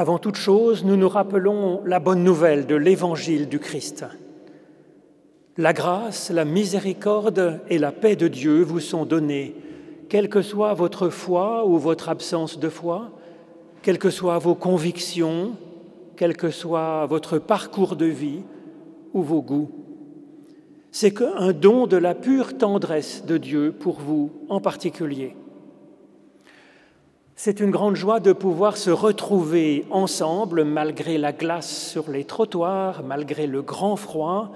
Avant toute chose, nous nous rappelons la bonne nouvelle de l'évangile du Christ. La grâce, la miséricorde et la paix de Dieu vous sont données, quelle que soit votre foi ou votre absence de foi, quelles que soient vos convictions, quel que soit votre parcours de vie ou vos goûts. C'est qu'un don de la pure tendresse de Dieu pour vous en particulier. C'est une grande joie de pouvoir se retrouver ensemble malgré la glace sur les trottoirs, malgré le grand froid,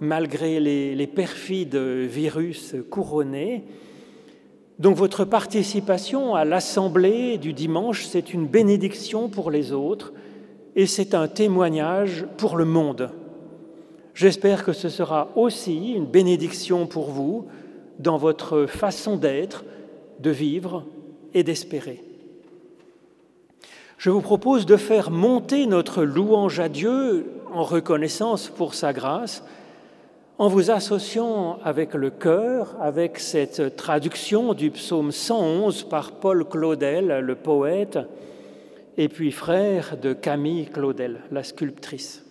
malgré les, perfides virus couronnés. Donc votre participation à l'assemblée du dimanche, c'est une bénédiction pour les autres et c'est un témoignage pour le monde. J'espère que ce sera aussi une bénédiction pour vous dans votre façon d'être, de vivre et d'espérer. Je vous propose de faire monter notre louange à Dieu en reconnaissance pour sa grâce, en vous associant avec le cœur, avec cette traduction du psaume 111 par Paul Claudel, le poète, et puis frère de Camille Claudel, la sculptrice.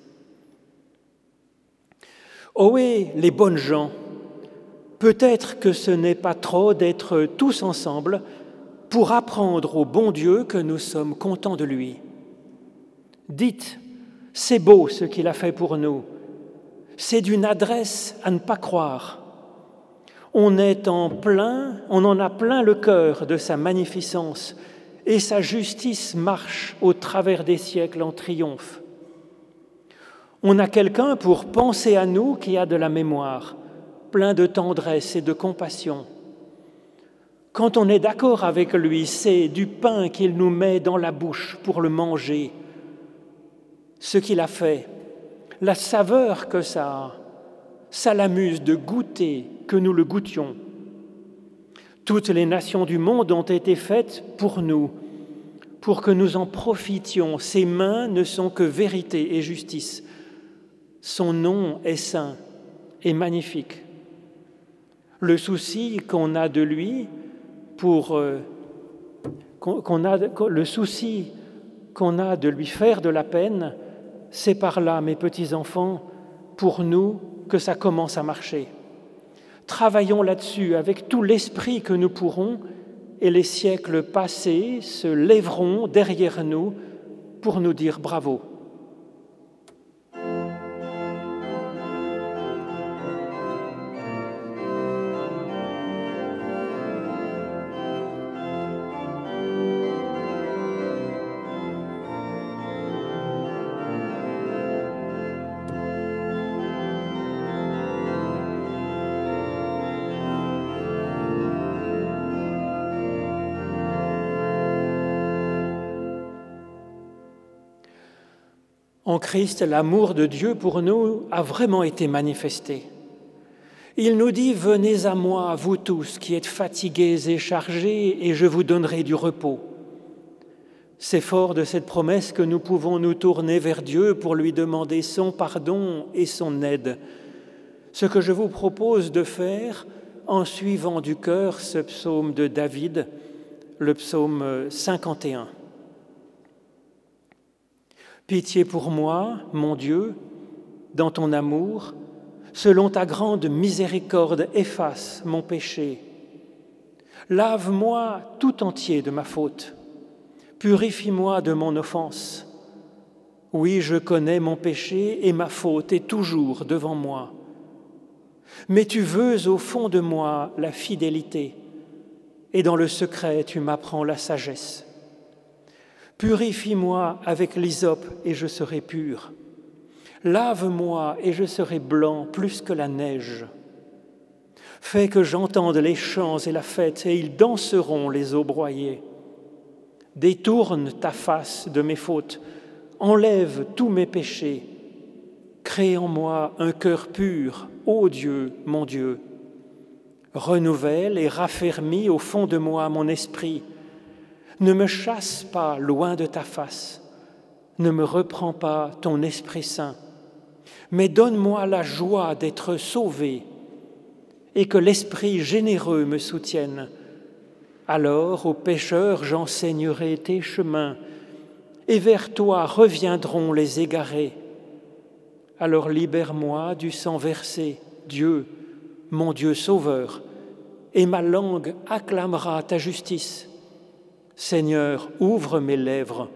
Ohé, les bonnes gens, peut-être que ce n'est pas trop d'être tous ensemble pour apprendre au bon Dieu que nous sommes contents de lui. Dites, c'est beau ce qu'il a fait pour nous. C'est d'une adresse à ne pas croire. On est en plein, on en a plein le cœur de sa magnificence et sa justice marche au travers des siècles en triomphe. On a quelqu'un pour penser à nous qui a de la mémoire, plein de tendresse et de compassion quand on est d'accord avec lui, c'est du pain qu'il nous met dans la bouche pour le manger. Ce qu'il a fait, la saveur que ça a, ça l'amuse de goûter que nous le goûtions. Toutes les nations du monde ont été faites pour nous, pour que nous en profitions. Ses mains ne sont que vérité et justice. Son nom est saint et magnifique. Le souci qu'on a de lui, pour euh, qu'on a le souci qu'on a de lui faire de la peine, c'est par là, mes petits-enfants, pour nous que ça commence à marcher. Travaillons là-dessus avec tout l'esprit que nous pourrons et les siècles passés se lèveront derrière nous pour nous dire bravo. En Christ, l'amour de Dieu pour nous a vraiment été manifesté. Il nous dit, venez à moi, vous tous qui êtes fatigués et chargés, et je vous donnerai du repos. C'est fort de cette promesse que nous pouvons nous tourner vers Dieu pour lui demander son pardon et son aide. Ce que je vous propose de faire en suivant du cœur ce psaume de David, le psaume 51. Pitié pour moi, mon Dieu, dans ton amour, Selon ta grande miséricorde, efface mon péché. Lave-moi tout entier de ma faute. Purifie-moi de mon offense. Oui, je connais mon péché et ma faute est toujours devant moi. Mais tu veux au fond de moi la fidélité, et dans le secret tu m'apprends la sagesse. Purifie-moi avec l'hysope et je serai pur. Lave-moi et je serai blanc plus que la neige. Fais que j'entende les chants et la fête, et ils danseront les eaux broyées. Détourne ta face de mes fautes, enlève tous mes péchés. Crée en moi un cœur pur, ô Dieu, mon Dieu. Renouvelle et raffermis au fond de moi mon esprit. Ne me chasse pas loin de ta face, ne me reprends pas ton Esprit Saint, mais donne-moi la joie d'être sauvé et que l'Esprit généreux me soutienne. Alors aux pécheurs j'enseignerai tes chemins, et vers toi reviendront les égarés. Alors libère-moi du sang versé, Dieu, mon Dieu sauveur, et ma langue acclamera ta justice. Seigneur, ouvre mes lèvres,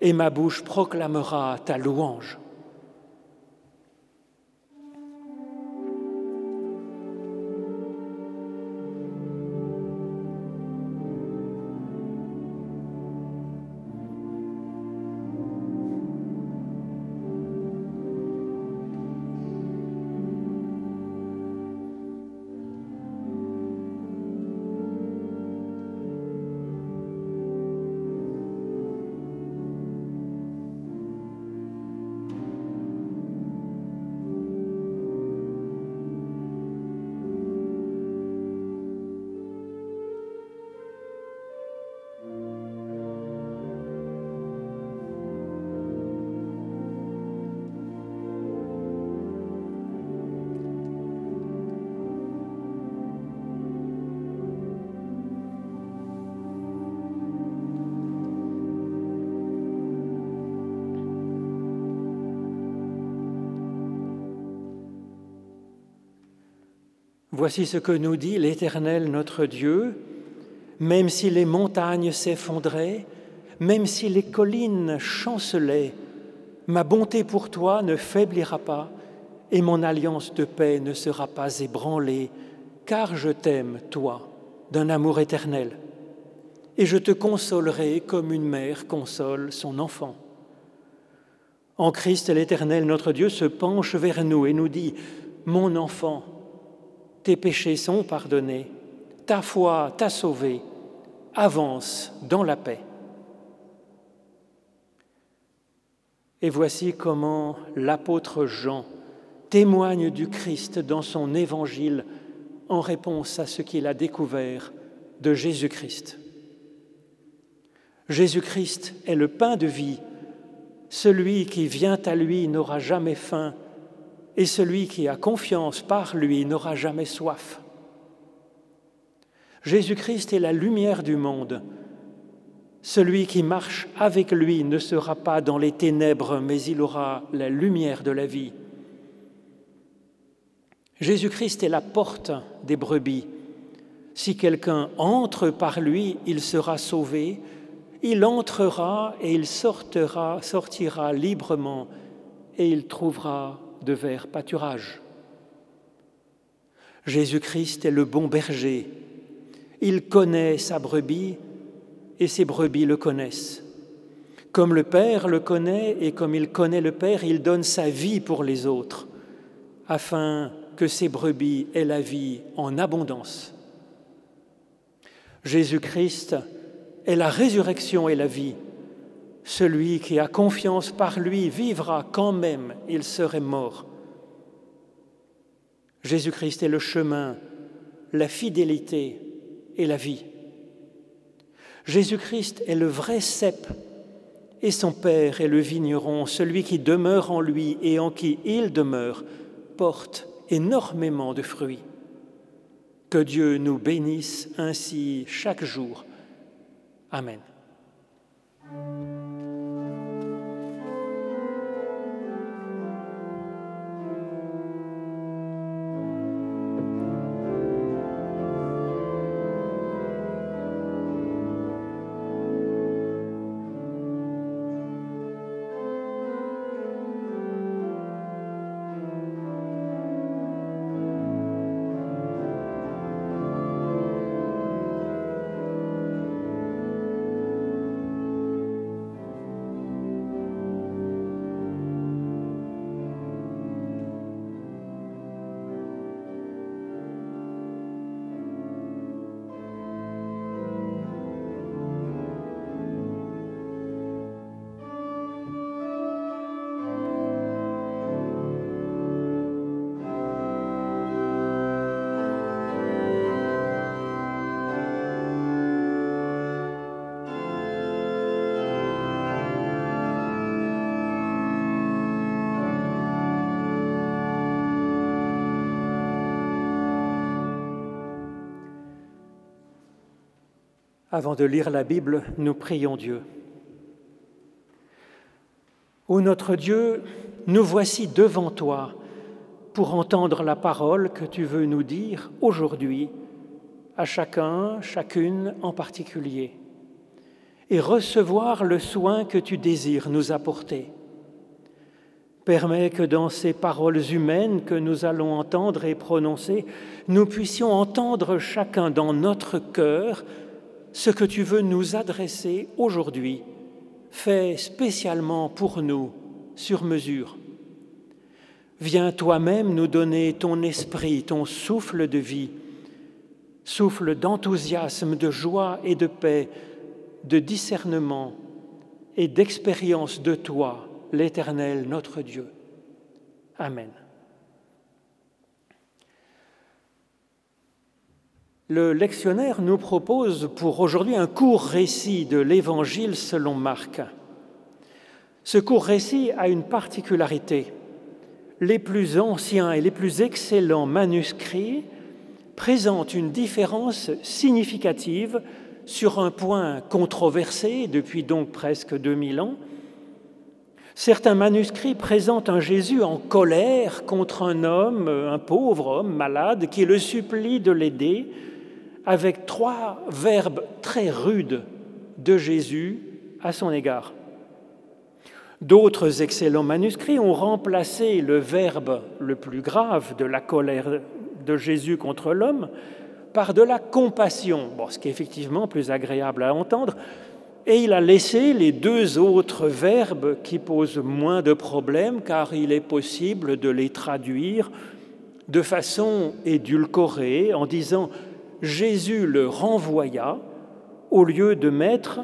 et ma bouche proclamera ta louange. Voici ce que nous dit l'Éternel notre Dieu. Même si les montagnes s'effondraient, même si les collines chancelaient, ma bonté pour toi ne faiblira pas et mon alliance de paix ne sera pas ébranlée, car je t'aime, toi, d'un amour éternel, et je te consolerai comme une mère console son enfant. En Christ, l'Éternel notre Dieu se penche vers nous et nous dit, Mon enfant, tes péchés sont pardonnés, ta foi t'a sauvé, avance dans la paix. Et voici comment l'apôtre Jean témoigne du Christ dans son évangile en réponse à ce qu'il a découvert de Jésus-Christ. Jésus-Christ est le pain de vie. Celui qui vient à lui n'aura jamais faim et celui qui a confiance par lui n'aura jamais soif. Jésus-Christ est la lumière du monde. Celui qui marche avec lui ne sera pas dans les ténèbres, mais il aura la lumière de la vie. Jésus-Christ est la porte des brebis. Si quelqu'un entre par lui, il sera sauvé. Il entrera et il sortira, sortira librement et il trouvera de vers pâturage. Jésus-Christ est le bon berger. Il connaît sa brebis et ses brebis le connaissent. Comme le Père le connaît et comme il connaît le Père, il donne sa vie pour les autres, afin que ses brebis aient la vie en abondance. Jésus-Christ est la résurrection et la vie. Celui qui a confiance par lui vivra quand même il serait mort. Jésus-Christ est le chemin, la fidélité et la vie. Jésus-Christ est le vrai cep et son Père est le vigneron, celui qui demeure en lui et en qui il demeure, porte énormément de fruits. Que Dieu nous bénisse ainsi chaque jour. Amen. Avant de lire la Bible, nous prions Dieu. Ô notre Dieu, nous voici devant toi pour entendre la parole que tu veux nous dire aujourd'hui, à chacun, chacune en particulier, et recevoir le soin que tu désires nous apporter. Permets que dans ces paroles humaines que nous allons entendre et prononcer, nous puissions entendre chacun dans notre cœur ce que tu veux nous adresser aujourd'hui, fait spécialement pour nous, sur mesure. Viens toi-même nous donner ton esprit, ton souffle de vie, souffle d'enthousiasme, de joie et de paix, de discernement et d'expérience de toi, l'Éternel notre Dieu. Amen. Le lectionnaire nous propose pour aujourd'hui un court récit de l'Évangile selon Marc. Ce court récit a une particularité. Les plus anciens et les plus excellents manuscrits présentent une différence significative sur un point controversé depuis donc presque 2000 ans. Certains manuscrits présentent un Jésus en colère contre un homme, un pauvre homme malade, qui le supplie de l'aider avec trois verbes très rudes de Jésus à son égard. D'autres excellents manuscrits ont remplacé le verbe le plus grave de la colère de Jésus contre l'homme par de la compassion, ce qui est effectivement plus agréable à entendre, et il a laissé les deux autres verbes qui posent moins de problèmes car il est possible de les traduire de façon édulcorée en disant Jésus le renvoya au lieu de mettre,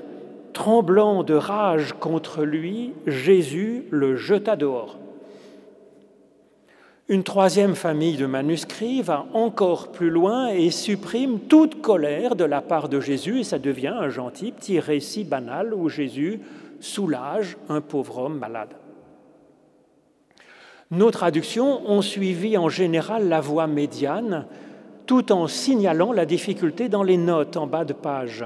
tremblant de rage contre lui, Jésus le jeta dehors. Une troisième famille de manuscrits va encore plus loin et supprime toute colère de la part de Jésus et ça devient un gentil petit récit banal où Jésus soulage un pauvre homme malade. Nos traductions ont suivi en général la voie médiane tout en signalant la difficulté dans les notes en bas de page.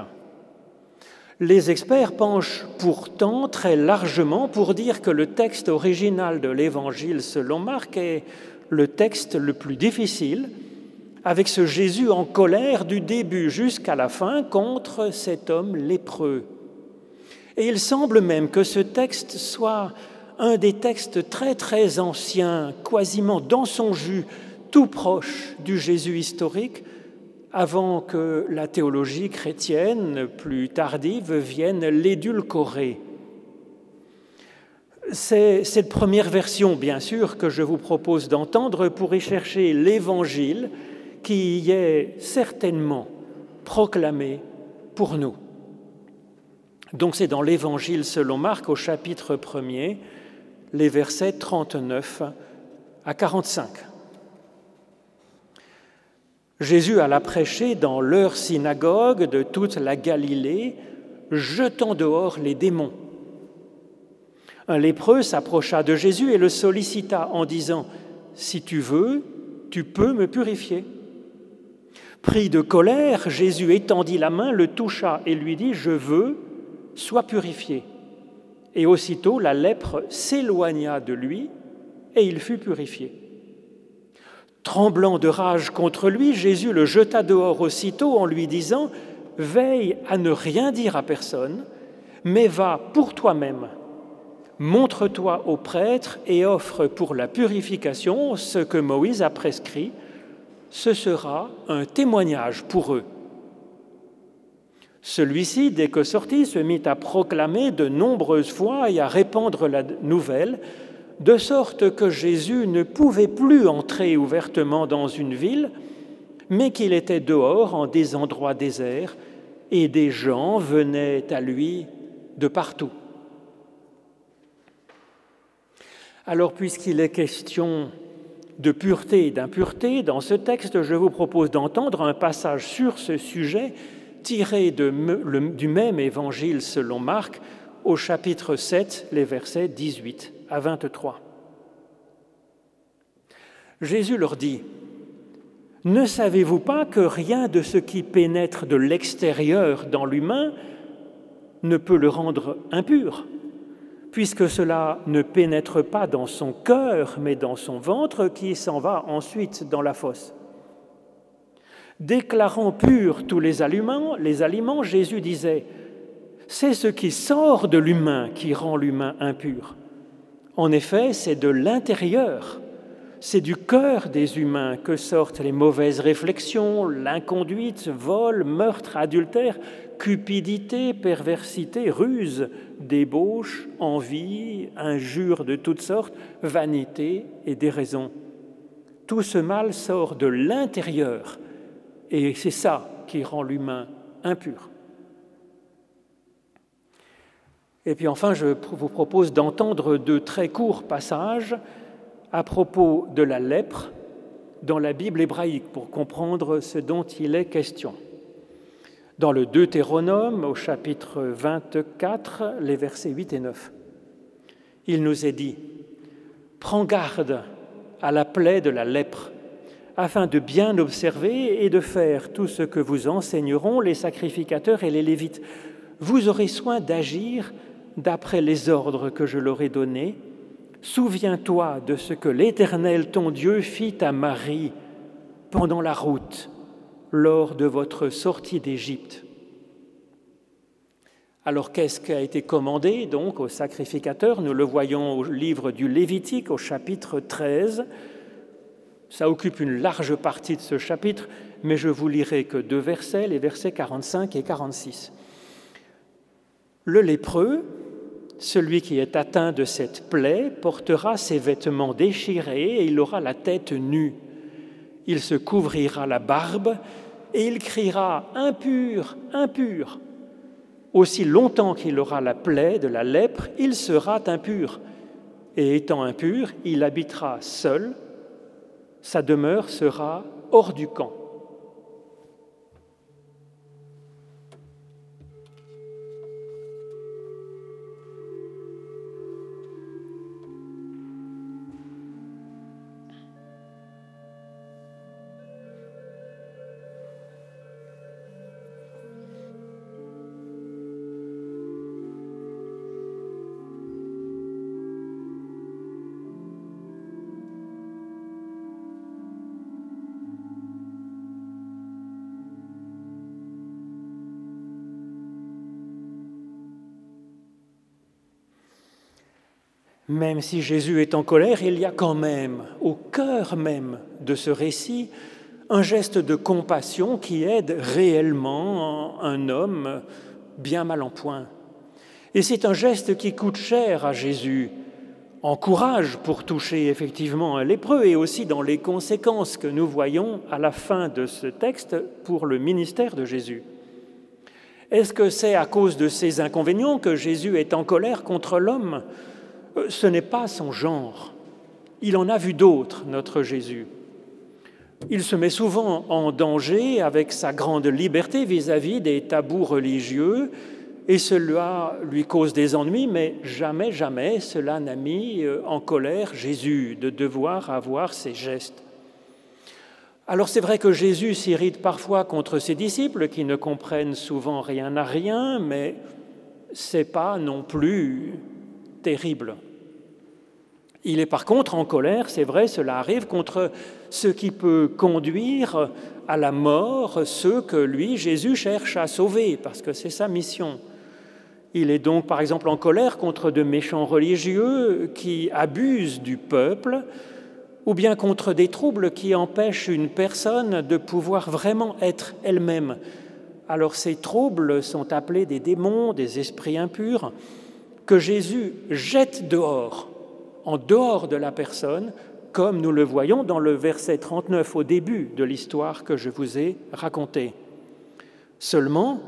Les experts penchent pourtant très largement pour dire que le texte original de l'Évangile selon Marc est le texte le plus difficile, avec ce Jésus en colère du début jusqu'à la fin contre cet homme lépreux. Et il semble même que ce texte soit un des textes très très anciens, quasiment dans son jus, tout proche du Jésus historique avant que la théologie chrétienne plus tardive vienne l'édulcorer. C'est cette première version, bien sûr, que je vous propose d'entendre pour y chercher l'évangile qui y est certainement proclamé pour nous. Donc c'est dans l'évangile selon Marc au chapitre 1er, les versets 39 à 45. Jésus alla prêcher dans leur synagogue de toute la Galilée, jetant dehors les démons. Un lépreux s'approcha de Jésus et le sollicita en disant, Si tu veux, tu peux me purifier. Pris de colère, Jésus étendit la main, le toucha et lui dit, Je veux, sois purifié. Et aussitôt la lèpre s'éloigna de lui et il fut purifié. Tremblant de rage contre lui, Jésus le jeta dehors aussitôt en lui disant, Veille à ne rien dire à personne, mais va pour toi-même, montre-toi au prêtre et offre pour la purification ce que Moïse a prescrit, ce sera un témoignage pour eux. Celui-ci, dès que sorti, se mit à proclamer de nombreuses fois et à répandre la nouvelle, de sorte que Jésus ne pouvait plus entrer ouvertement dans une ville, mais qu'il était dehors en des endroits déserts, et des gens venaient à lui de partout. Alors, puisqu'il est question de pureté et d'impureté, dans ce texte, je vous propose d'entendre un passage sur ce sujet tiré du même évangile selon Marc au chapitre 7, les versets 18 à 23. Jésus leur dit, Ne savez-vous pas que rien de ce qui pénètre de l'extérieur dans l'humain ne peut le rendre impur, puisque cela ne pénètre pas dans son cœur, mais dans son ventre, qui s'en va ensuite dans la fosse? Déclarant purs tous les aliments, les aliments, Jésus disait, c'est ce qui sort de l'humain qui rend l'humain impur. En effet, c'est de l'intérieur, c'est du cœur des humains que sortent les mauvaises réflexions, l'inconduite, vol, meurtre, adultère, cupidité, perversité, ruse, débauche, envie, injures de toutes sortes, vanité et déraison. Tout ce mal sort de l'intérieur et c'est ça qui rend l'humain impur. Et puis enfin, je vous propose d'entendre deux très courts passages à propos de la lèpre dans la Bible hébraïque pour comprendre ce dont il est question. Dans le Deutéronome, au chapitre 24, les versets 8 et 9, il nous est dit Prends garde à la plaie de la lèpre afin de bien observer et de faire tout ce que vous enseigneront les sacrificateurs et les lévites. Vous aurez soin d'agir d'après les ordres que je leur ai donnés. Souviens-toi de ce que l'Éternel ton Dieu fit à Marie pendant la route, lors de votre sortie d'Égypte. Alors qu'est-ce qui a été commandé donc aux sacrificateurs Nous le voyons au livre du Lévitique au chapitre 13. Ça occupe une large partie de ce chapitre, mais je vous lirai que deux versets, les versets 45 et 46. Le lépreux, celui qui est atteint de cette plaie, portera ses vêtements déchirés et il aura la tête nue. Il se couvrira la barbe et il criera Impur, impur. Aussi longtemps qu'il aura la plaie de la lèpre, il sera impur. Et étant impur, il habitera seul sa demeure sera hors du camp. Même si Jésus est en colère, il y a quand même, au cœur même de ce récit, un geste de compassion qui aide réellement un homme bien mal en point. Et c'est un geste qui coûte cher à Jésus, en courage pour toucher effectivement un lépreux et aussi dans les conséquences que nous voyons à la fin de ce texte pour le ministère de Jésus. Est-ce que c'est à cause de ces inconvénients que Jésus est en colère contre l'homme? Ce n'est pas son genre. Il en a vu d'autres, notre Jésus. Il se met souvent en danger avec sa grande liberté vis-à-vis des tabous religieux et cela lui cause des ennuis, mais jamais, jamais cela n'a mis euh, en colère Jésus de devoir avoir ses gestes. Alors c'est vrai que Jésus s'irrite parfois contre ses disciples qui ne comprennent souvent rien à rien, mais c'est pas non plus terrible. Il est par contre en colère, c'est vrai, cela arrive, contre ce qui peut conduire à la mort ceux que lui, Jésus, cherche à sauver, parce que c'est sa mission. Il est donc par exemple en colère contre de méchants religieux qui abusent du peuple, ou bien contre des troubles qui empêchent une personne de pouvoir vraiment être elle-même. Alors ces troubles sont appelés des démons, des esprits impurs, que Jésus jette dehors en dehors de la personne, comme nous le voyons dans le verset 39 au début de l'histoire que je vous ai racontée. Seulement,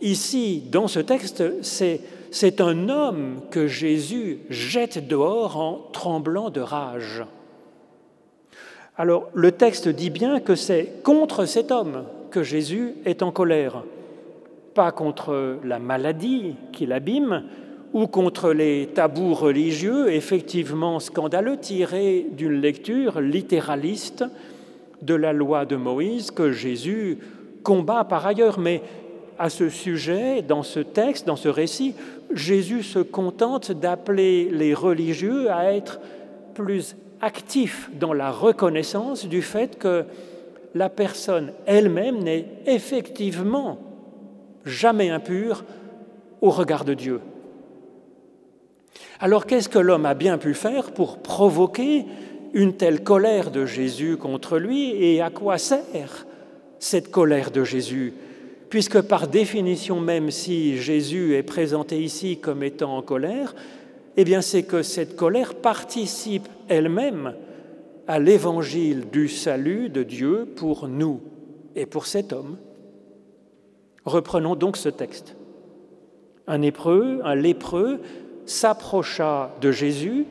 ici, dans ce texte, c'est un homme que Jésus jette dehors en tremblant de rage. Alors, le texte dit bien que c'est contre cet homme que Jésus est en colère, pas contre la maladie qui l'abîme, ou contre les tabous religieux effectivement scandaleux tirés d'une lecture littéraliste de la loi de Moïse que Jésus combat par ailleurs. Mais à ce sujet, dans ce texte, dans ce récit, Jésus se contente d'appeler les religieux à être plus actifs dans la reconnaissance du fait que la personne elle-même n'est effectivement jamais impure au regard de Dieu. Alors qu'est-ce que l'homme a bien pu faire pour provoquer une telle colère de Jésus contre lui et à quoi sert cette colère de Jésus? Puisque par définition même, si Jésus est présenté ici comme étant en colère, eh bien c'est que cette colère participe elle-même à l'évangile du salut de Dieu pour nous et pour cet homme. Reprenons donc ce texte. Un hébreu, un lépreux, s'approcha de Jésus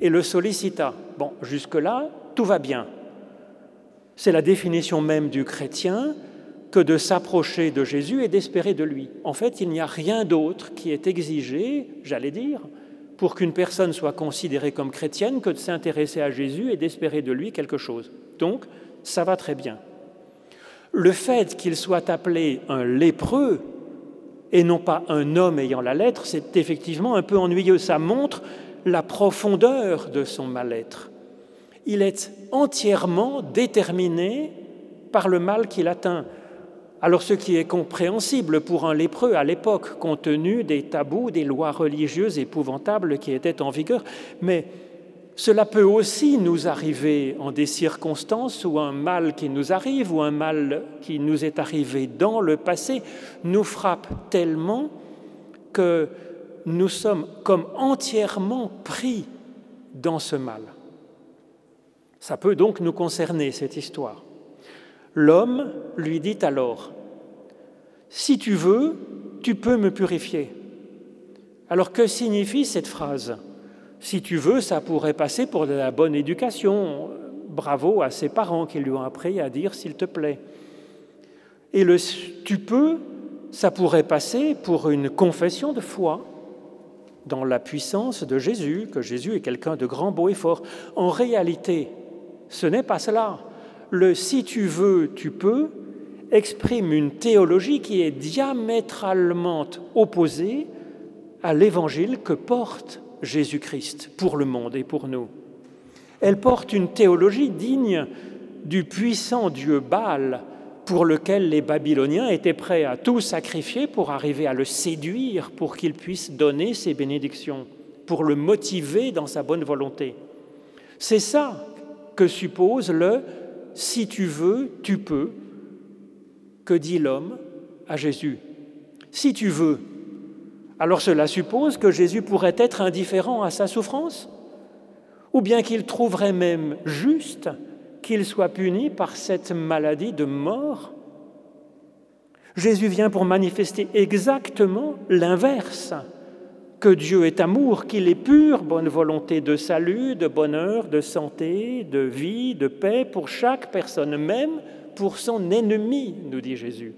et le sollicita. Bon, jusque-là, tout va bien. C'est la définition même du chrétien que de s'approcher de Jésus et d'espérer de lui. En fait, il n'y a rien d'autre qui est exigé, j'allais dire, pour qu'une personne soit considérée comme chrétienne que de s'intéresser à Jésus et d'espérer de lui quelque chose. Donc, ça va très bien. Le fait qu'il soit appelé un lépreux et non pas un homme ayant la lettre, c'est effectivement un peu ennuyeux. Ça montre la profondeur de son mal-être. Il est entièrement déterminé par le mal qu'il atteint. Alors ce qui est compréhensible pour un lépreux à l'époque, compte tenu des tabous, des lois religieuses épouvantables qui étaient en vigueur, mais cela peut aussi nous arriver en des circonstances où un mal qui nous arrive ou un mal qui nous est arrivé dans le passé nous frappe tellement que nous sommes comme entièrement pris dans ce mal. Ça peut donc nous concerner, cette histoire. L'homme lui dit alors, Si tu veux, tu peux me purifier. Alors que signifie cette phrase? Si tu veux, ça pourrait passer pour de la bonne éducation. Bravo à ses parents qui lui ont appris à dire s'il te plaît. Et le tu peux, ça pourrait passer pour une confession de foi dans la puissance de Jésus, que Jésus est quelqu'un de grand, beau et fort. En réalité, ce n'est pas cela. Le si tu veux, tu peux exprime une théologie qui est diamétralement opposée à l'évangile que porte Jésus-Christ pour le monde et pour nous. Elle porte une théologie digne du puissant Dieu Baal pour lequel les Babyloniens étaient prêts à tout sacrifier pour arriver à le séduire, pour qu'il puisse donner ses bénédictions, pour le motiver dans sa bonne volonté. C'est ça que suppose le si tu veux, tu peux, que dit l'homme à Jésus. Si tu veux, alors cela suppose que Jésus pourrait être indifférent à sa souffrance, ou bien qu'il trouverait même juste qu'il soit puni par cette maladie de mort. Jésus vient pour manifester exactement l'inverse, que Dieu est amour, qu'il est pure bonne volonté de salut, de bonheur, de santé, de vie, de paix pour chaque personne, même pour son ennemi, nous dit Jésus.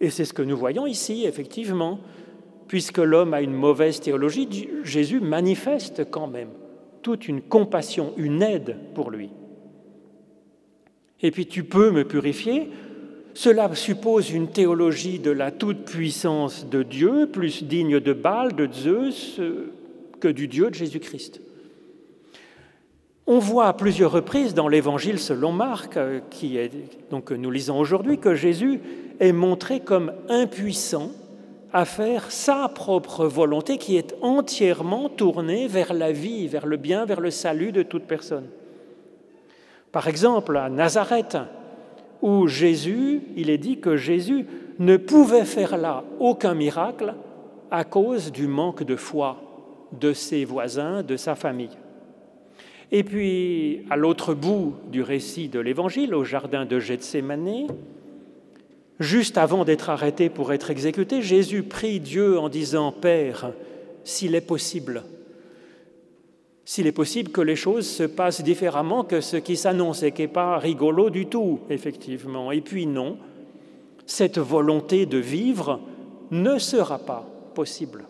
Et c'est ce que nous voyons ici, effectivement puisque l'homme a une mauvaise théologie, Jésus manifeste quand même toute une compassion, une aide pour lui. Et puis tu peux me purifier, cela suppose une théologie de la toute-puissance de Dieu, plus digne de Baal, de Zeus, que du Dieu de Jésus-Christ. On voit à plusieurs reprises dans l'Évangile selon Marc, qui est, donc, que nous lisons aujourd'hui, que Jésus est montré comme impuissant à faire sa propre volonté qui est entièrement tournée vers la vie, vers le bien, vers le salut de toute personne. Par exemple, à Nazareth, où Jésus, il est dit que Jésus ne pouvait faire là aucun miracle à cause du manque de foi de ses voisins, de sa famille. Et puis, à l'autre bout du récit de l'Évangile, au jardin de Gethsémané, Juste avant d'être arrêté pour être exécuté, Jésus prie Dieu en disant, Père, s'il est possible, s'il est possible que les choses se passent différemment que ce qui s'annonce et qui n'est pas rigolo du tout, effectivement. Et puis non, cette volonté de vivre ne sera pas possible.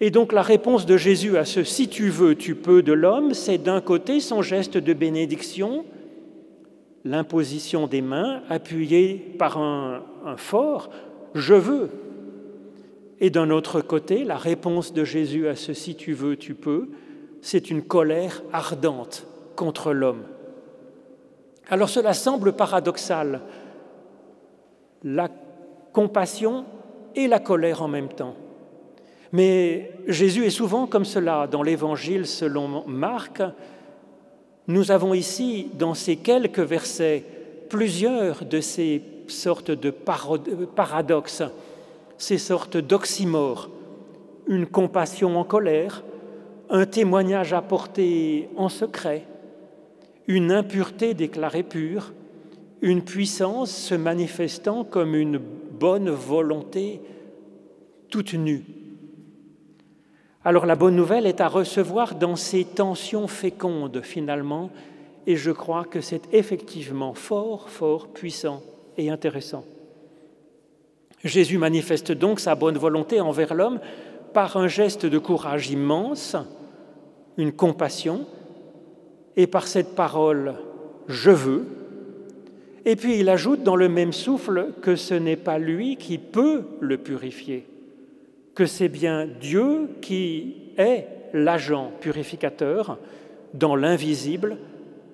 Et donc la réponse de Jésus à ce si tu veux, tu peux de l'homme, c'est d'un côté son geste de bénédiction, l'imposition des mains appuyée par un, fort je veux. Et d'un autre côté, la réponse de Jésus à ce si tu veux, tu peux, c'est une colère ardente contre l'homme. Alors cela semble paradoxal, la compassion et la colère en même temps. Mais Jésus est souvent comme cela dans l'Évangile selon Marc. Nous avons ici, dans ces quelques versets, plusieurs de ces sortes de paradoxes, ces sortes d'oxymores, une compassion en colère, un témoignage apporté en secret, une impureté déclarée pure, une puissance se manifestant comme une bonne volonté toute nue. Alors la bonne nouvelle est à recevoir dans ces tensions fécondes finalement, et je crois que c'est effectivement fort, fort puissant et intéressant. Jésus manifeste donc sa bonne volonté envers l'homme par un geste de courage immense, une compassion, et par cette parole je veux. Et puis il ajoute dans le même souffle que ce n'est pas lui qui peut le purifier, que c'est bien Dieu qui est l'agent purificateur dans l'invisible,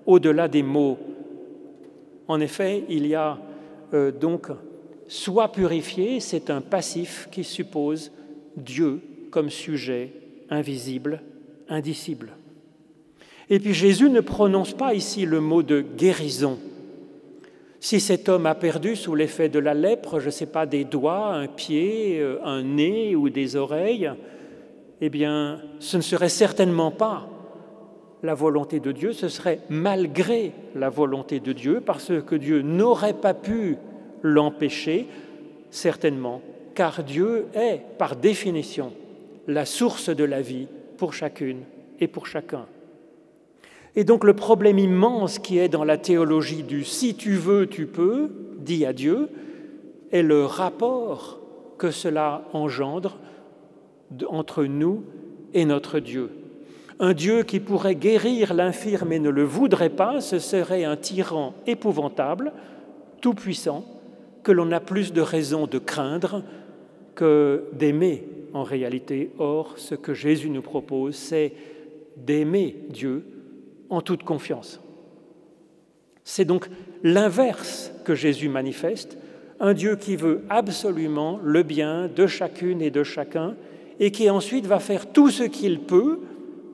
au-delà des mots. En effet, il y a euh, donc soit purifié, c'est un passif qui suppose Dieu comme sujet invisible, indicible. Et puis Jésus ne prononce pas ici le mot de guérison. Si cet homme a perdu sous l'effet de la lèpre, je ne sais pas, des doigts, un pied, euh, un nez ou des oreilles, eh bien, ce ne serait certainement pas la volonté de Dieu, ce serait malgré la volonté de Dieu, parce que Dieu n'aurait pas pu l'empêcher, certainement, car Dieu est, par définition, la source de la vie pour chacune et pour chacun. Et donc le problème immense qui est dans la théologie du si tu veux, tu peux, dit à Dieu, est le rapport que cela engendre entre nous et notre Dieu. Un Dieu qui pourrait guérir l'infirme et ne le voudrait pas, ce serait un tyran épouvantable, tout-puissant, que l'on a plus de raisons de craindre que d'aimer en réalité. Or, ce que Jésus nous propose, c'est d'aimer Dieu en toute confiance. C'est donc l'inverse que Jésus manifeste, un Dieu qui veut absolument le bien de chacune et de chacun, et qui ensuite va faire tout ce qu'il peut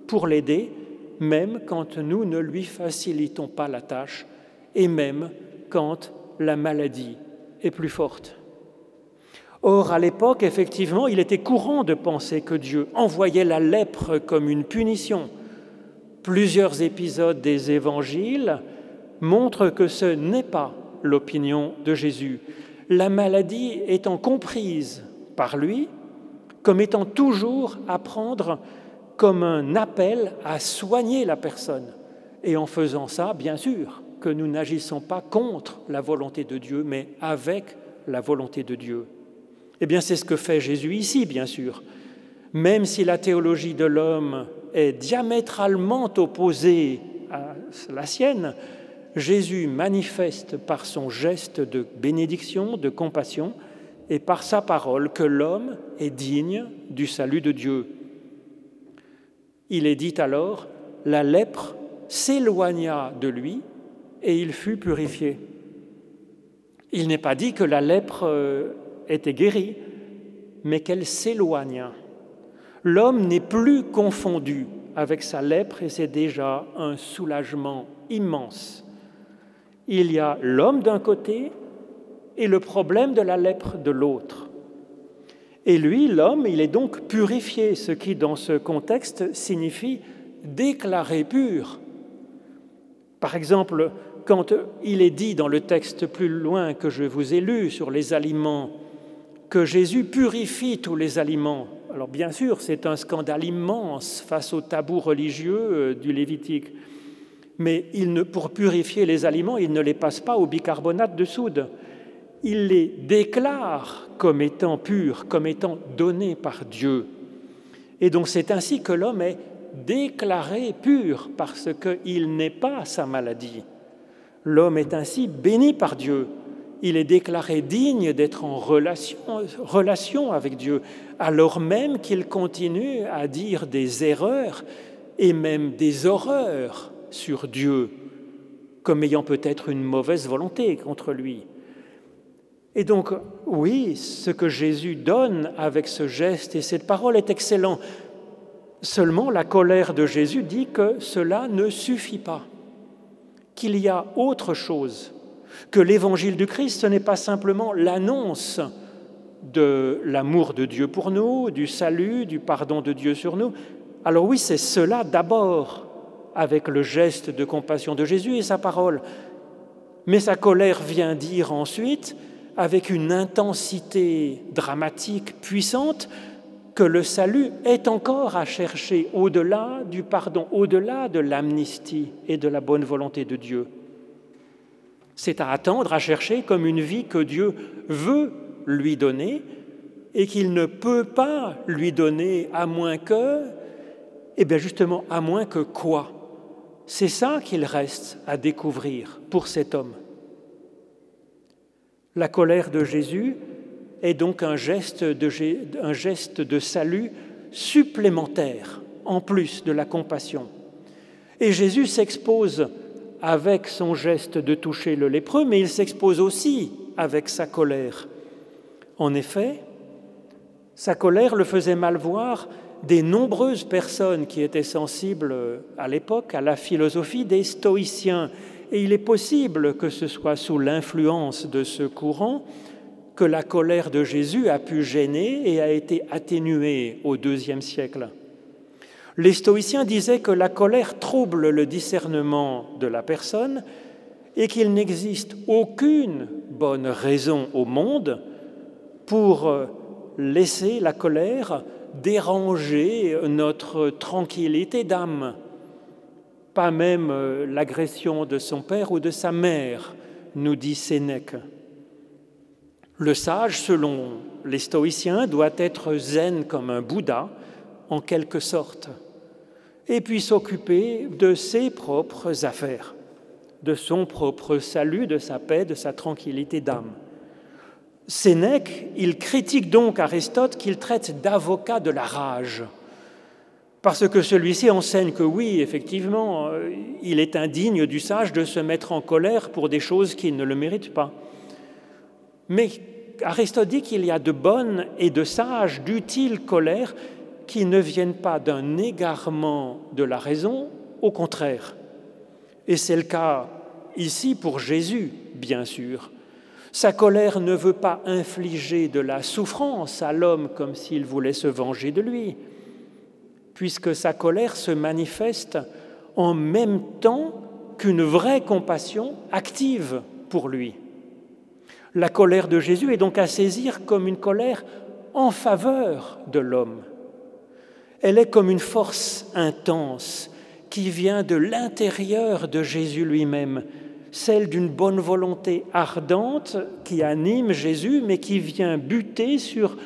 pour l'aider, même quand nous ne lui facilitons pas la tâche, et même quand la maladie est plus forte. Or, à l'époque, effectivement, il était courant de penser que Dieu envoyait la lèpre comme une punition Plusieurs épisodes des évangiles montrent que ce n'est pas l'opinion de Jésus. La maladie étant comprise par lui comme étant toujours à prendre comme un appel à soigner la personne. Et en faisant ça, bien sûr, que nous n'agissons pas contre la volonté de Dieu, mais avec la volonté de Dieu. Eh bien, c'est ce que fait Jésus ici, bien sûr. Même si la théologie de l'homme est diamétralement opposée à la sienne, Jésus manifeste par son geste de bénédiction, de compassion, et par sa parole que l'homme est digne du salut de Dieu. Il est dit alors, la lèpre s'éloigna de lui et il fut purifié. Il n'est pas dit que la lèpre euh, était guérie, mais qu'elle s'éloigna. L'homme n'est plus confondu avec sa lèpre et c'est déjà un soulagement immense. Il y a l'homme d'un côté et le problème de la lèpre de l'autre. Et lui, l'homme, il est donc purifié, ce qui dans ce contexte signifie déclaré pur. Par exemple, quand il est dit dans le texte plus loin que je vous ai lu sur les aliments, que Jésus purifie tous les aliments, alors bien sûr, c'est un scandale immense face au tabou religieux euh, du Lévitique. Mais pour purifier les aliments, il ne les passe pas au bicarbonate de soude. Il les déclare comme étant purs, comme étant donnés par Dieu. Et donc c'est ainsi que l'homme est déclaré pur parce qu'il n'est pas sa maladie. L'homme est ainsi béni par Dieu. Il est déclaré digne d'être en relation, avec Dieu, alors même qu'il continue à dire des erreurs et même des horreurs sur Dieu, comme ayant peut-être une mauvaise volonté contre lui. Et donc, oui, ce que Jésus donne avec ce geste et cette parole est excellent. Seulement, la colère de Jésus dit que cela ne suffit pas, qu'il y a autre chose, que l'évangile du Christ, ce n'est pas simplement l'annonce de l'amour de Dieu pour nous, du salut, du pardon de Dieu sur nous. Alors oui, c'est cela d'abord, avec le geste de compassion de Jésus et sa parole. Mais sa colère vient dire ensuite, avec une intensité dramatique puissante, que le salut est encore à chercher au-delà du pardon, au-delà de l'amnistie et de la bonne volonté de Dieu. C'est à attendre, à chercher comme une vie que Dieu veut lui donner et qu'il ne peut pas lui donner à moins que, eh bien justement, à moins que quoi? C'est ça qu'il reste à découvrir pour cet homme. La colère de Jésus est donc un geste de salut supplémentaire, en plus de la compassion. Et Jésus s'expose avec son geste de toucher le lépreux, mais il s'expose aussi avec sa colère. En effet, sa colère le faisait mal voir des nombreuses personnes qui étaient sensibles à l'époque à la philosophie des stoïciens. Et il est possible que ce soit sous l'influence de ce courant que la colère de Jésus a pu gêner et a été atténuée au deuxième siècle. Les stoïciens disaient que la colère trouble le discernement de la personne et qu'il n'existe aucune bonne raison au monde pour laisser la colère déranger notre tranquillité d'âme, pas même l'agression de son père ou de sa mère, nous dit Sénèque. Le sage, selon les stoïciens, doit être zen comme un Bouddha, en quelque sorte, et puis s'occuper de ses propres affaires, de son propre salut, de sa paix, de sa tranquillité d'âme. Sénèque, il critique donc Aristote qu'il traite d'avocat de la rage, parce que celui-ci enseigne que oui, effectivement, euh, il est indigne du sage de se mettre en colère pour des choses qui ne le méritent pas. Mais Aristote dit qu'il y a de bonnes et de sages, d'utiles colères qui ne viennent pas d'un égarement de la raison, au contraire. Et c'est le cas ici pour Jésus, bien sûr. Sa colère ne veut pas infliger de la souffrance à l'homme comme s'il voulait se venger de lui, puisque sa colère se manifeste en même temps qu'une vraie compassion active pour lui. La colère de Jésus est donc à saisir comme une colère en faveur de l'homme. Elle est comme une force intense qui vient de l'intérieur de Jésus lui-même, celle d'une bonne volonté ardente qui anime Jésus, mais qui vient buter sur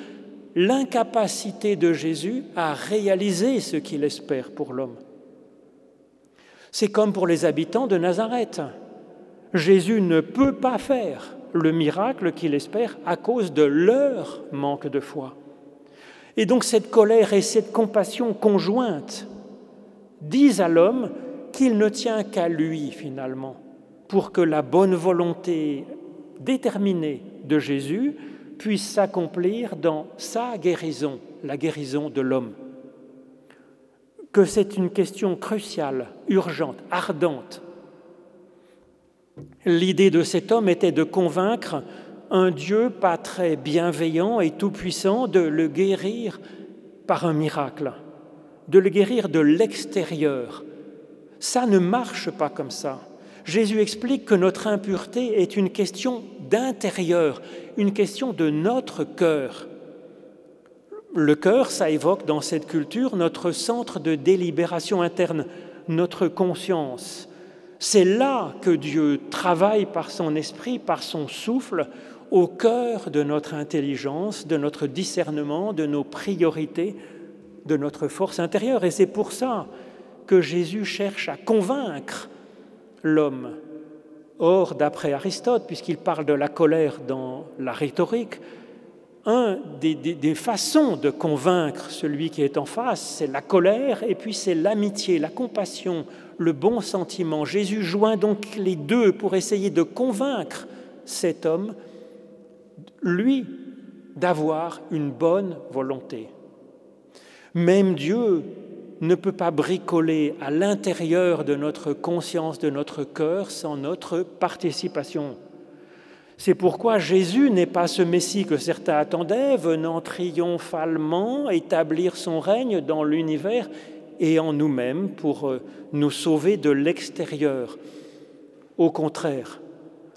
l'incapacité de Jésus à réaliser ce qu'il espère pour l'homme. C'est comme pour les habitants de Nazareth. Jésus ne peut pas faire le miracle qu'il espère à cause de leur manque de foi. Et donc cette colère et cette compassion conjointe disent à l'homme qu'il ne tient qu'à lui finalement pour que la bonne volonté déterminée de Jésus puisse s'accomplir dans sa guérison, la guérison de l'homme. Que c'est une question cruciale, urgente, ardente, L'idée de cet homme était de convaincre un Dieu pas très bienveillant et tout-puissant de le guérir par un miracle, de le guérir de l'extérieur. Ça ne marche pas comme ça. Jésus explique que notre impureté est une question d'intérieur, une question de notre cœur. Le cœur, ça évoque dans cette culture notre centre de délibération interne, notre conscience, c'est là que Dieu travaille par son esprit, par son souffle, au cœur de notre intelligence, de notre discernement, de nos priorités, de notre force intérieure. Et c'est pour ça que Jésus cherche à convaincre l'homme. Or, d'après Aristote, puisqu'il parle de la colère dans la rhétorique, un des, des, façons de convaincre celui qui est en face, c'est la colère et puis c'est l'amitié, la compassion, le bon sentiment. Jésus joint donc les deux pour essayer de convaincre cet homme, lui, d'avoir une bonne volonté. Même Dieu ne peut pas bricoler à l'intérieur de notre conscience, de notre cœur, sans notre participation. C'est pourquoi Jésus n'est pas ce Messie que certains attendaient, venant triomphalement établir son règne dans l'univers et en nous-mêmes pour euh, nous sauver de l'extérieur. Au contraire,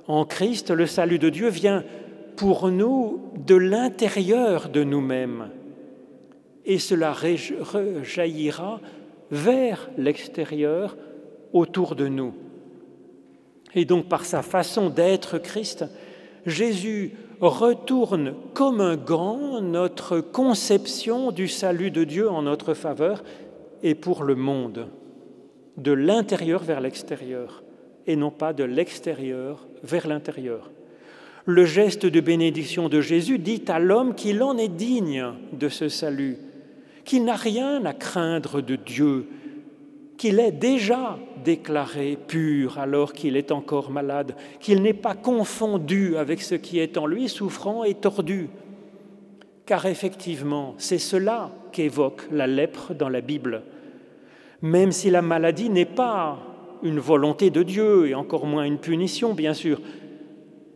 en Christ, le salut de Dieu vient pour nous de l'intérieur de nous-mêmes et cela rejaillira vers l'extérieur autour de nous. Et donc par sa façon d'être Christ, Jésus retourne comme un gant notre conception du salut de Dieu en notre faveur et pour le monde, de l'intérieur vers l'extérieur, et non pas de l'extérieur vers l'intérieur. Le geste de bénédiction de Jésus dit à l'homme qu'il en est digne de ce salut, qu'il n'a rien à craindre de Dieu, qu'il est déjà déclaré pur alors qu'il est encore malade, qu'il n'est pas confondu avec ce qui est en lui souffrant et tordu. Car effectivement, c'est cela qu'évoque la lèpre dans la Bible. Même si la maladie n'est pas une volonté de Dieu et encore moins une punition, bien sûr,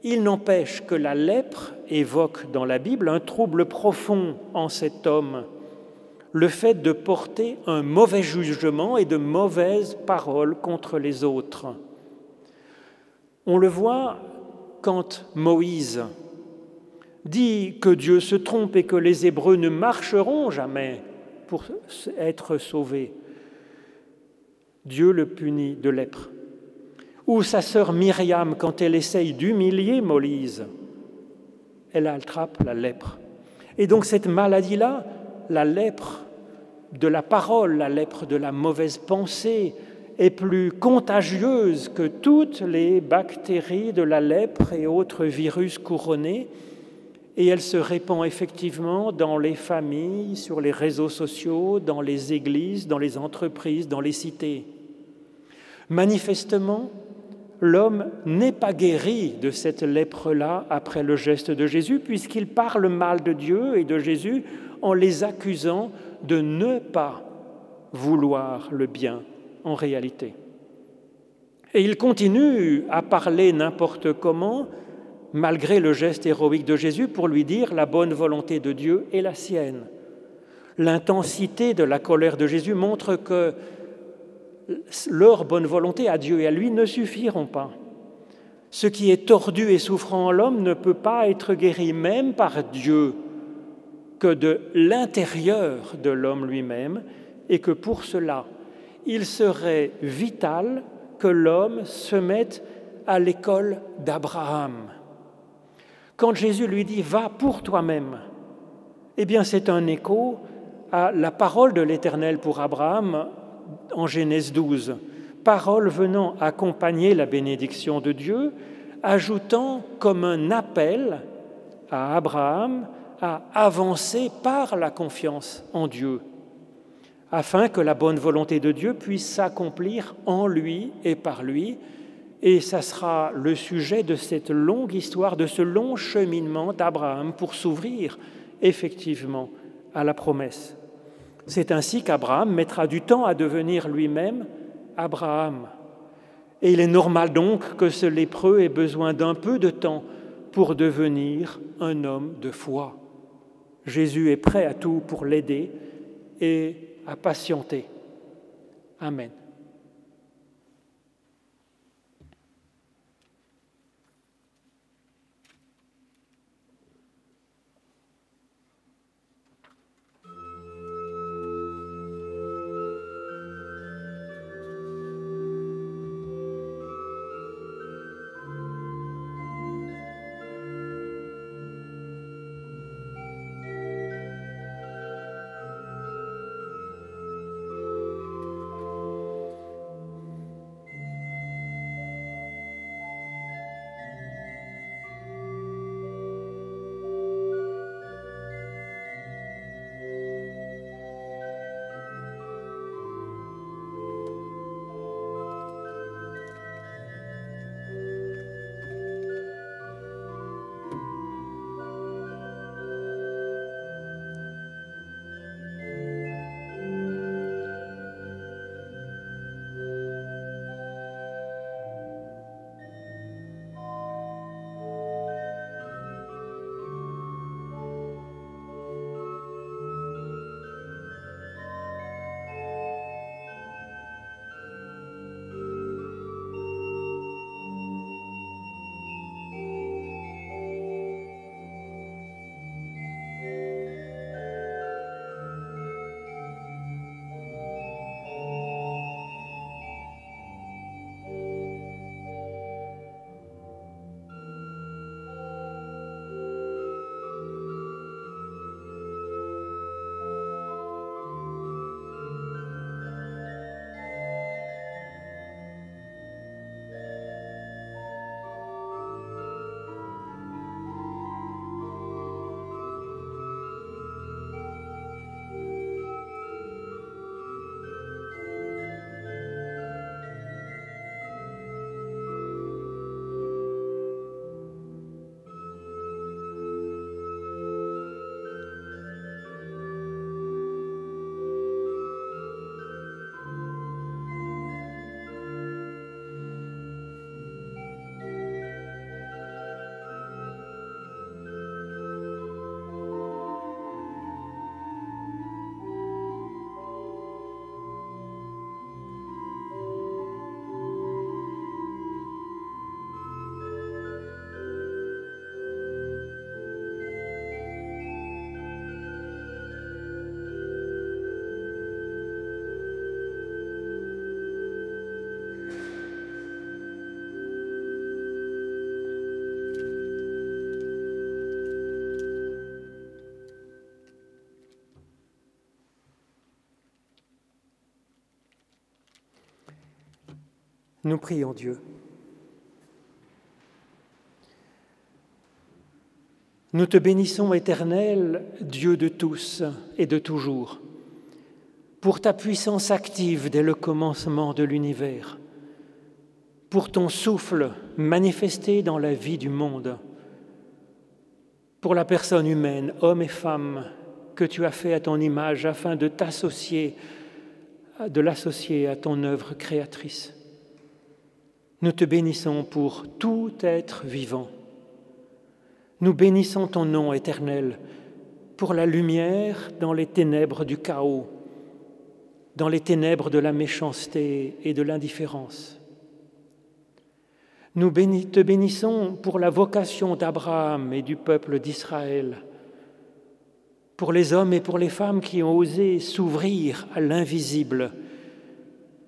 il n'empêche que la lèpre évoque dans la Bible un trouble profond en cet homme le fait de porter un mauvais jugement et de mauvaises paroles contre les autres. On le voit quand Moïse dit que Dieu se trompe et que les Hébreux ne marcheront jamais pour être sauvés. Dieu le punit de lèpre. Ou sa sœur Myriam, quand elle essaye d'humilier Moïse, elle attrape la lèpre. Et donc cette maladie-là, la lèpre de la parole, la lèpre de la mauvaise pensée, est plus contagieuse que toutes les bactéries de la lèpre et autres virus couronnés, et elle se répand effectivement dans les familles, sur les réseaux sociaux, dans les églises, dans les entreprises, dans les cités. Manifestement, l'homme n'est pas guéri de cette lèpre-là après le geste de Jésus, puisqu'il parle mal de Dieu et de Jésus en les accusant de ne pas vouloir le bien en réalité. Et il continue à parler n'importe comment, malgré le geste héroïque de Jésus, pour lui dire la bonne volonté de Dieu est la sienne. L'intensité de la colère de Jésus montre que leur bonne volonté à Dieu et à lui ne suffiront pas. Ce qui est tordu et souffrant en l'homme ne peut pas être guéri même par Dieu que de l'intérieur de l'homme lui-même et que pour cela, il serait vital que l'homme se mette à l'école d'Abraham. Quand Jésus lui dit ⁇ Va pour toi-même ⁇ eh bien c'est un écho à la parole de l'Éternel pour Abraham en Genèse 12, parole venant accompagner la bénédiction de Dieu, ajoutant comme un appel à Abraham à avancer par la confiance en Dieu, afin que la bonne volonté de Dieu puisse s'accomplir en lui et par lui. Et ça sera le sujet de cette longue histoire, de ce long cheminement d'Abraham pour s'ouvrir effectivement à la promesse. C'est ainsi qu'Abraham mettra du temps à devenir lui-même Abraham. Et il est normal donc que ce lépreux ait besoin d'un peu de temps pour devenir un homme de foi. Jésus est prêt à tout pour l'aider et à patienter. Amen. Nous prions Dieu. Nous te bénissons, Éternel, Dieu de tous et de toujours, pour ta puissance active dès le commencement de l'univers, pour ton souffle manifesté dans la vie du monde, pour la personne humaine, homme et femme, que tu as fait à ton image afin de t'associer, de l'associer à ton œuvre créatrice. Nous te bénissons pour tout être vivant nous bénissons ton nom éternel pour la lumière dans les ténèbres du chaos, dans les ténèbres de la méchanceté et de l'indifférence. Nous te bénissons pour la vocation d'Abraham et du peuple d'Israël, pour les hommes et pour les femmes qui ont osé s'ouvrir à l'invisible,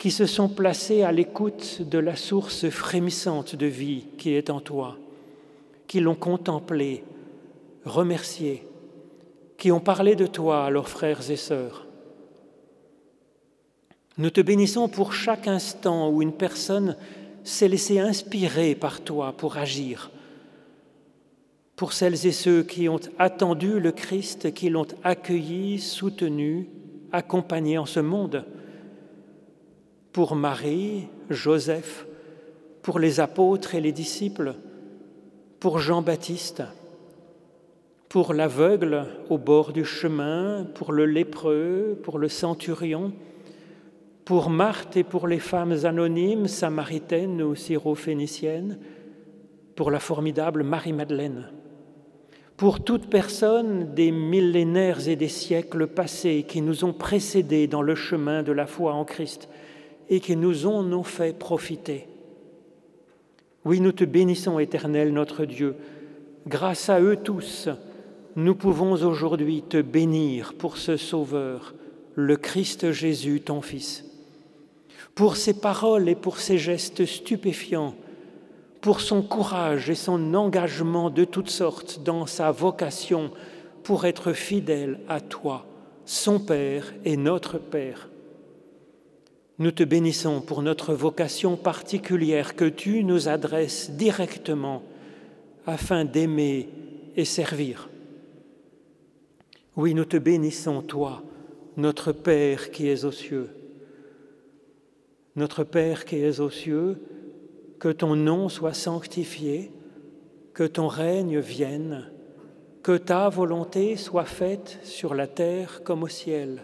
qui se sont placés à l'écoute de la source frémissante de vie qui est en toi qui l'ont contemplé, remercié, qui ont parlé de toi à leurs frères et sœurs. Nous te bénissons pour chaque instant où une personne s'est laissée inspirer par toi pour agir, pour celles et ceux qui ont attendu le Christ, qui l'ont accueilli, soutenu, accompagné en ce monde, pour Marie, Joseph, pour les apôtres et les disciples, pour Jean-Baptiste, pour l'aveugle au bord du chemin, pour le lépreux, pour le centurion, pour Marthe et pour les femmes anonymes, samaritaines ou syrophéniciennes, pour la formidable Marie-Madeleine, pour toute personne des millénaires et des siècles passés qui nous ont précédés dans le chemin de la foi en Christ et qui nous ont fait profiter oui, nous te bénissons, Éternel notre Dieu. Grâce à eux tous, nous pouvons aujourd'hui te bénir pour ce Sauveur, le Christ Jésus, ton Fils, pour ses paroles et pour ses gestes stupéfiants, pour son courage et son engagement de toutes sortes dans sa vocation pour être fidèle à toi, son Père et notre Père. Nous te bénissons pour notre vocation particulière que tu nous adresses directement afin d'aimer et servir. Oui, nous te bénissons, toi, notre Père qui es aux cieux. Notre Père qui es aux cieux, que ton nom soit sanctifié, que ton règne vienne, que ta volonté soit faite sur la terre comme au ciel.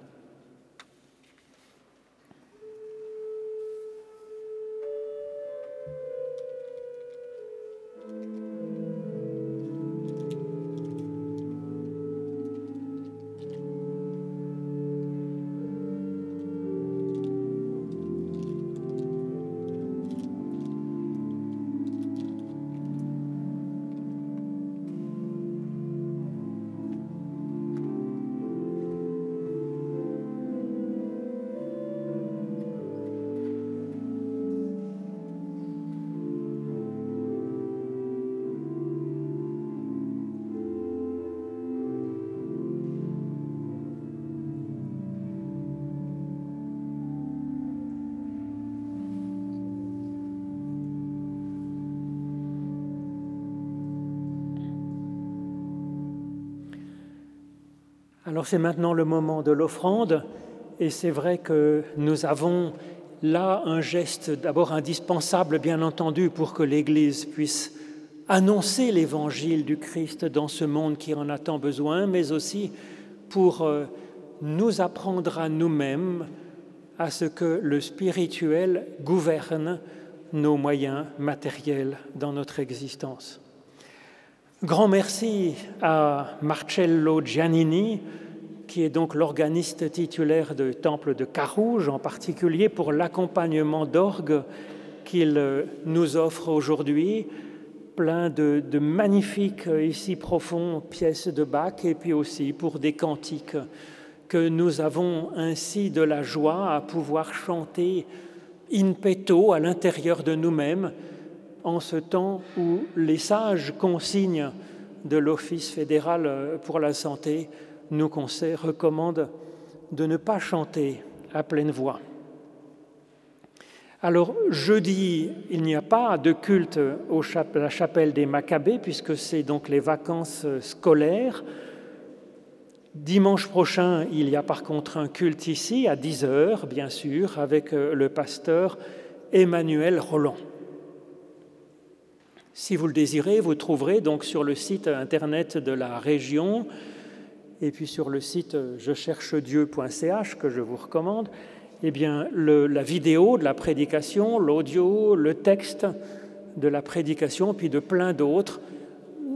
C'est maintenant le moment de l'offrande et c'est vrai que nous avons là un geste d'abord indispensable bien entendu pour que l'Église puisse annoncer l'évangile du Christ dans ce monde qui en a tant besoin, mais aussi pour euh, nous apprendre à nous-mêmes à ce que le spirituel gouverne nos moyens matériels dans notre existence. Grand merci à Marcello Giannini qui est donc l'organiste titulaire du temple de Carouge, en particulier pour l'accompagnement d'orgue qu'il nous offre aujourd'hui, plein de, magnifiques, ici profonds, pièces de Bach, et puis aussi pour des cantiques que nous avons ainsi de la joie à pouvoir chanter in petto à l'intérieur de nous-mêmes, en ce temps où les sages consignes de l'Office fédéral pour la santé nous recommandent de ne pas chanter à pleine voix. Alors, jeudi, il n'y a pas de culte à la chapelle des Maccabées, puisque c'est donc les vacances scolaires. Dimanche prochain, il y a par contre un culte ici, à 10 heures, bien sûr, avec euh, le pasteur Emmanuel Roland. Si vous le désirez, vous trouverez donc sur le site internet de la région et puis sur le site je cherche Dieu.ch que je vous recommande, eh bien, la vidéo de la prédication, l'audio, le texte de la prédication, puis de plein d'autres.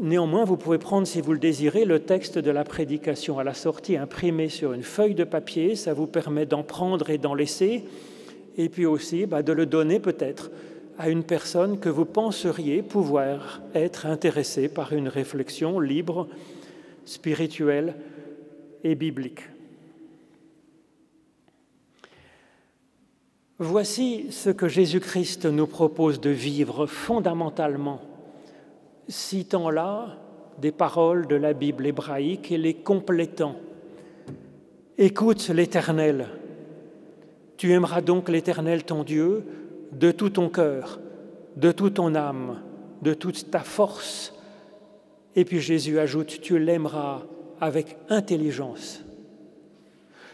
Néanmoins, vous pouvez prendre, si vous le désirez, le texte de la prédication à la sortie imprimé sur une feuille de papier. Ça vous permet d'en prendre et d'en laisser, et puis aussi bah, de le donner peut-être à une personne que vous penseriez pouvoir être intéressée par une réflexion libre, spirituelle et biblique. Voici ce que Jésus-Christ nous propose de vivre fondamentalement, citant là des paroles de la Bible hébraïque et les complétant. Écoute l'Éternel. Tu aimeras donc l'Éternel ton Dieu de tout ton cœur, de toute ton âme, de toute ta force. Et puis Jésus ajoute, tu l'aimeras avec intelligence.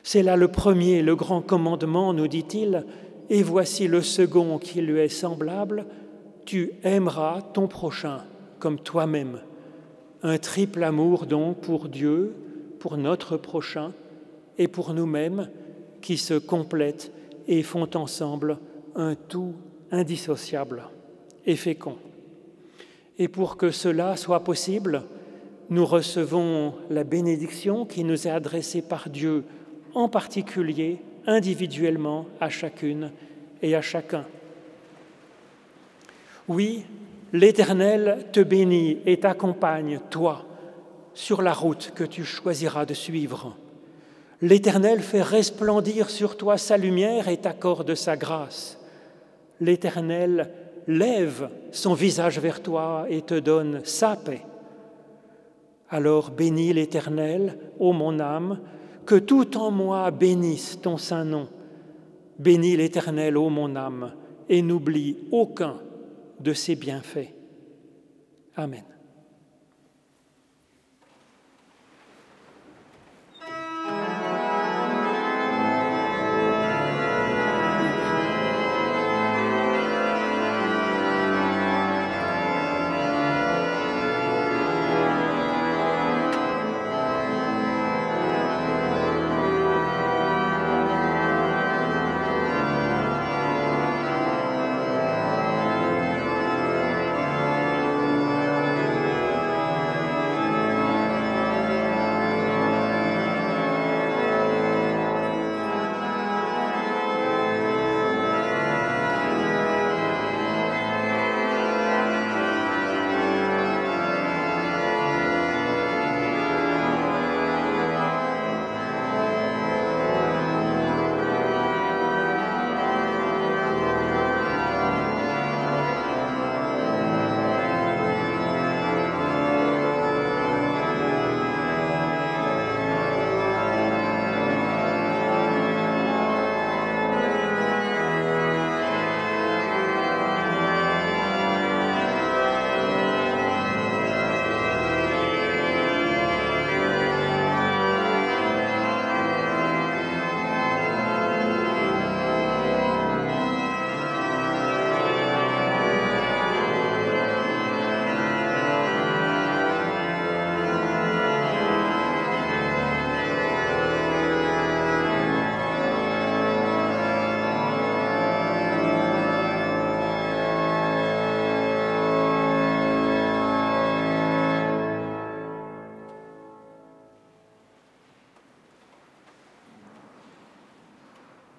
C'est là le premier, le grand commandement, nous dit-il, et voici le second qui lui est semblable, tu aimeras ton prochain comme toi-même. Un triple amour donc pour Dieu, pour notre prochain et pour nous-mêmes qui se complètent et font ensemble un tout indissociable et fécond. Et pour que cela soit possible, nous recevons la bénédiction qui nous est adressée par Dieu, en particulier, individuellement, à chacune et à chacun. Oui, l'Éternel te bénit et t'accompagne, toi, sur la route que tu choisiras de suivre. L'Éternel fait resplendir sur toi sa lumière et t'accorde sa grâce l'Éternel lève son visage vers toi et te donne sa paix. Alors bénis l'Éternel, ô mon âme, que tout en moi bénisse ton saint nom. Bénis l'Éternel, ô mon âme, et n'oublie aucun de ses bienfaits. Amen.